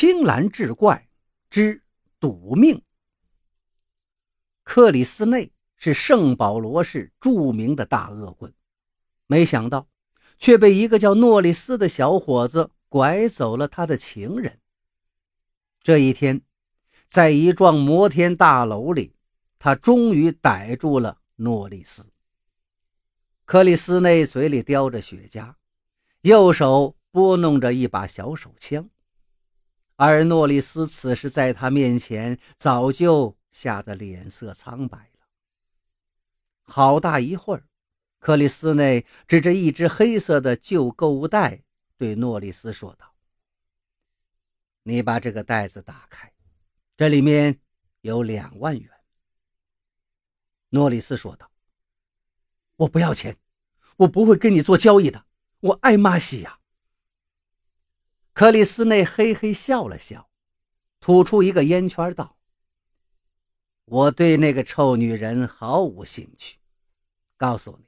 青蓝志怪之赌命。克里斯内是圣保罗市著名的大恶棍，没想到却被一个叫诺里斯的小伙子拐走了他的情人。这一天，在一幢摩天大楼里，他终于逮住了诺里斯。克里斯内嘴里叼着雪茄，右手拨弄着一把小手枪，而诺里斯此时在他面前早就。吓得脸色苍白了。好大一会儿，克里斯内指着一只黑色的旧购物袋，对诺里斯说道：“你把这个袋子打开，这里面有两万元。”诺里斯说道：“我不要钱，我不会跟你做交易的。我爱玛西亚。”克里斯内嘿嘿笑了笑，吐出一个烟圈，道。我对那个臭女人毫无兴趣。告诉你，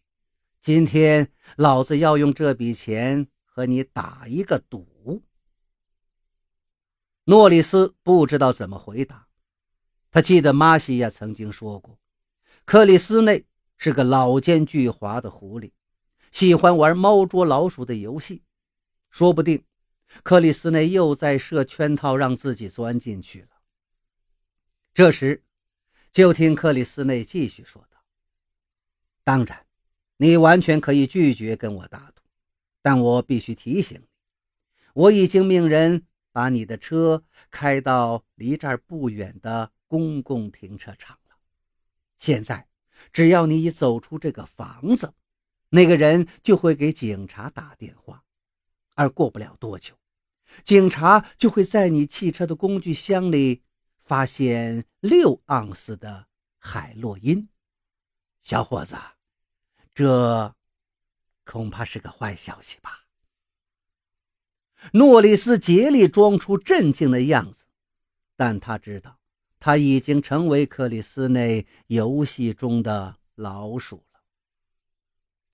今天老子要用这笔钱和你打一个赌。诺里斯不知道怎么回答。他记得玛西亚曾经说过，克里斯内是个老奸巨猾的狐狸，喜欢玩猫捉老鼠的游戏。说不定，克里斯内又在设圈套，让自己钻进去了。这时。就听克里斯内继续说道：“当然，你完全可以拒绝跟我打赌，但我必须提醒你，我已经命人把你的车开到离这儿不远的公共停车场了。现在，只要你一走出这个房子，那个人就会给警察打电话，而过不了多久，警察就会在你汽车的工具箱里。”发现六盎司的海洛因，小伙子，这恐怕是个坏消息吧？诺里斯竭力装出镇静的样子，但他知道他已经成为克里斯内游戏中的老鼠了。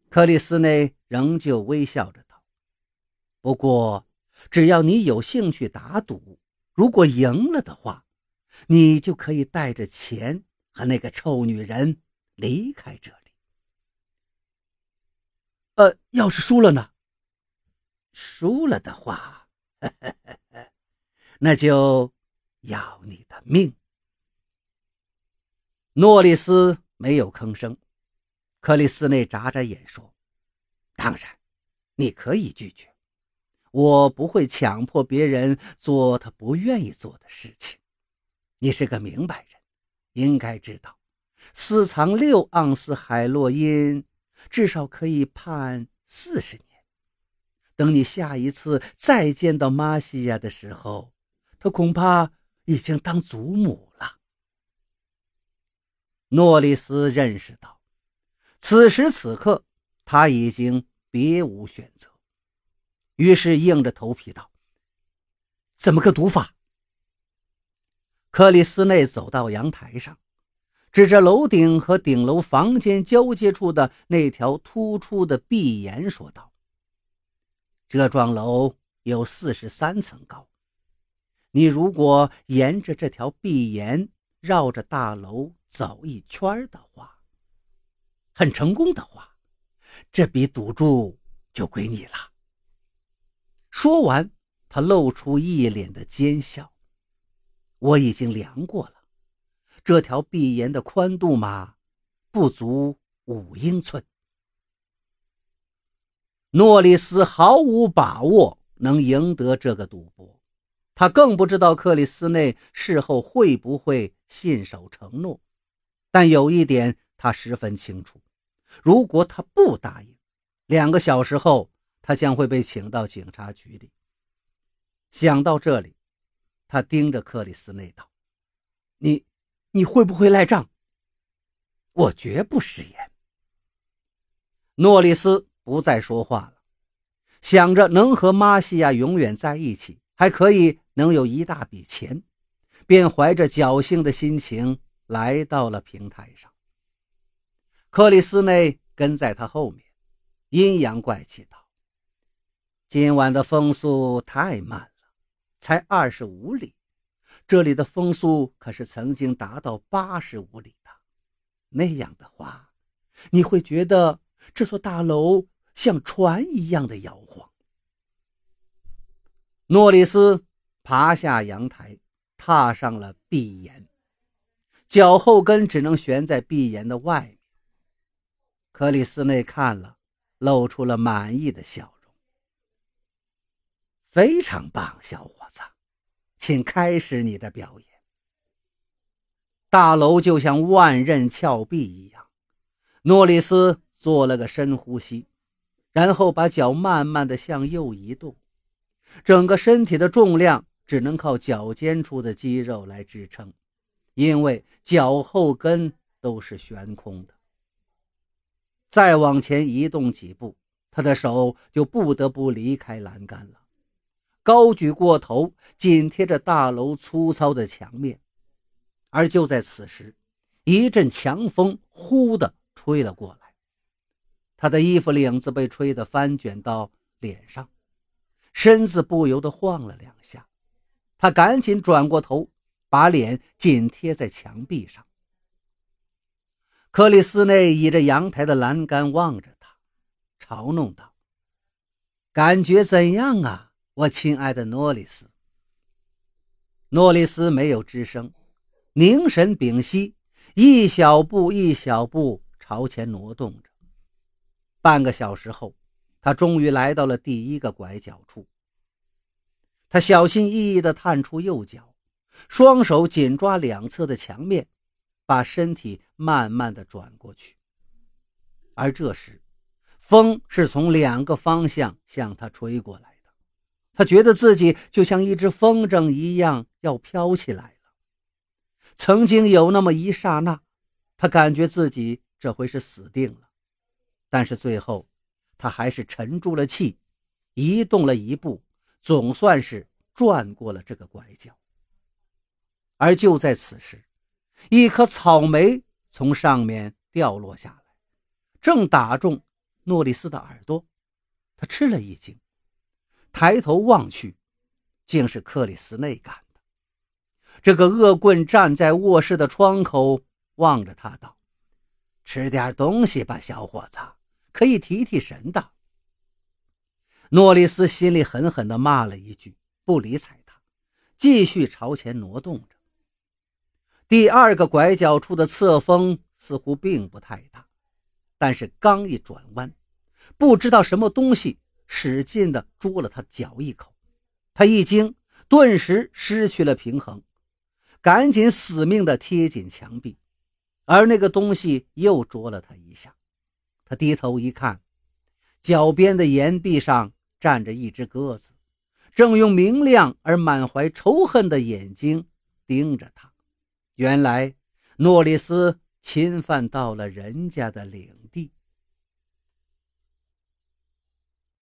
克里斯内仍旧微笑着道：“不过，只要你有兴趣打赌，如果赢了的话。”你就可以带着钱和那个臭女人离开这里。呃，要是输了呢？输了的话，那就要你的命。诺里斯没有吭声。克里斯内眨眨眼说：“当然，你可以拒绝。我不会强迫别人做他不愿意做的事情。”你是个明白人，应该知道，私藏六盎司海洛因，至少可以判四十年。等你下一次再见到玛西亚的时候，他恐怕已经当祖母了。诺里斯认识到，此时此刻他已经别无选择，于是硬着头皮道：“怎么个赌法？”克里斯内走到阳台上，指着楼顶和顶楼房间交接处的那条突出的壁檐说道：“这幢楼有四十三层高。你如果沿着这条壁檐绕着大楼走一圈的话，很成功的话，这笔赌注就归你了。”说完，他露出一脸的奸笑。我已经量过了，这条壁檐的宽度嘛，不足五英寸。诺里斯毫无把握能赢得这个赌博，他更不知道克里斯内事后会不会信守承诺。但有一点他十分清楚：如果他不答应，两个小时后他将会被请到警察局里。想到这里。他盯着克里斯内道：“你，你会不会赖账？我绝不食言。”诺里斯不再说话了，想着能和玛西亚永远在一起，还可以能有一大笔钱，便怀着侥幸的心情来到了平台上。克里斯内跟在他后面，阴阳怪气道：“今晚的风速太慢了。”才二十五里，这里的风速可是曾经达到八十五里的。那样的话，你会觉得这座大楼像船一样的摇晃。诺里斯爬下阳台，踏上了壁岩，脚后跟只能悬在壁岩的外面。克里斯内看了，露出了满意的笑。非常棒，小伙子，请开始你的表演。大楼就像万仞峭壁一样。诺里斯做了个深呼吸，然后把脚慢慢的向右移动。整个身体的重量只能靠脚尖处的肌肉来支撑，因为脚后跟都是悬空的。再往前移动几步，他的手就不得不离开栏杆了，高举过头，紧贴着大楼粗糙的墙面。而就在此时，一阵强风呼的吹了过来，他的衣服领子被吹得翻卷到脸上。身子不由得晃了两下，他赶紧转过头，把脸紧贴在墙壁上。克里斯内倚着阳台的栏杆望着他，嘲弄道：“感觉怎样啊，我亲爱的诺里斯？”诺里斯没有吱声，凝神屏息，一小步一小步朝前挪动着。半个小时后。他终于来到了第一个拐角处。他小心翼翼地探出右脚，双手紧抓两侧的墙面，把身体慢慢地转过去。而这时，风是从两个方向向他吹过来。他觉得自己就像一只风筝一样要飘起来了。曾经有那么一刹那，他感觉自己这回是死定了。但是最后。他还是沉住了气，移动了一步，总算是转过了这个拐角。而就在此时，一颗草莓从上面掉落下来，正打中诺里斯的耳朵。他吃了一惊，抬头望去，竟是克里斯内干的。这个恶棍站在卧室的窗口，望着他道：“吃点东西吧，小伙子。”可以提提神的。诺里斯心里狠狠地骂了一句，不理睬他，继续朝前挪动着。第二个拐角处的侧风似乎并不太大，但是刚一转弯，不知道什么东西使劲地啄了他脚一口，他一惊，顿时失去了平衡，赶紧死命地贴紧墙壁，而那个东西又啄了他一下。他低头一看，脚边的岩壁上站着一只鸽子，正用明亮而满怀仇恨的眼睛盯着他。原来，诺里斯侵犯到了人家的领